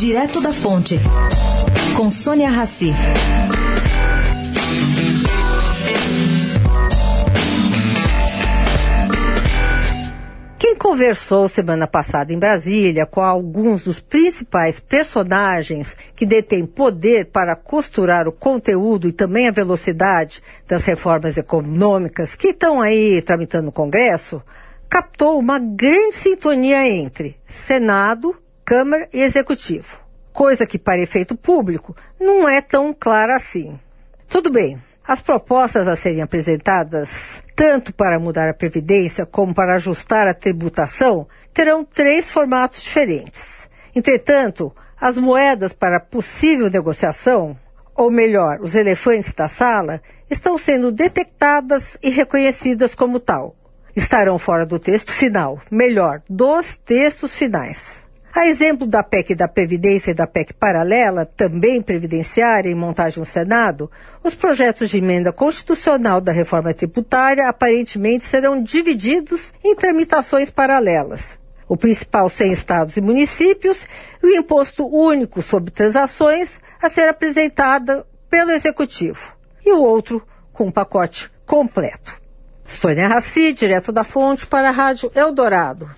Direto da Fonte, com Sônia Rassi. Quem conversou semana passada em Brasília com alguns dos principais personagens que detêm poder para costurar o conteúdo e também a velocidade das reformas econômicas que estão aí tramitando no Congresso, captou uma grande sintonia entre Senado, Câmara e Executivo. Coisa que, para efeito público, não é tão clara assim. Tudo bem, as propostas a serem apresentadas, tanto para mudar a Previdência como para ajustar a tributação, terão três formatos diferentes. Entretanto, as moedas para possível negociação, ou melhor, os elefantes da sala, estão sendo detectadas e reconhecidas como tal. Estarão fora do texto final, melhor, dos textos finais. A exemplo da PEC da Previdência e da PEC paralela, também previdenciária em montagem no Senado, os projetos de emenda constitucional da reforma tributária aparentemente serão divididos em tramitações paralelas. O principal sem estados e municípios e o imposto único sobre transações a ser apresentada pelo Executivo. E o outro com um pacote completo. Sônia Raci, direto da fonte para a Rádio Eldorado.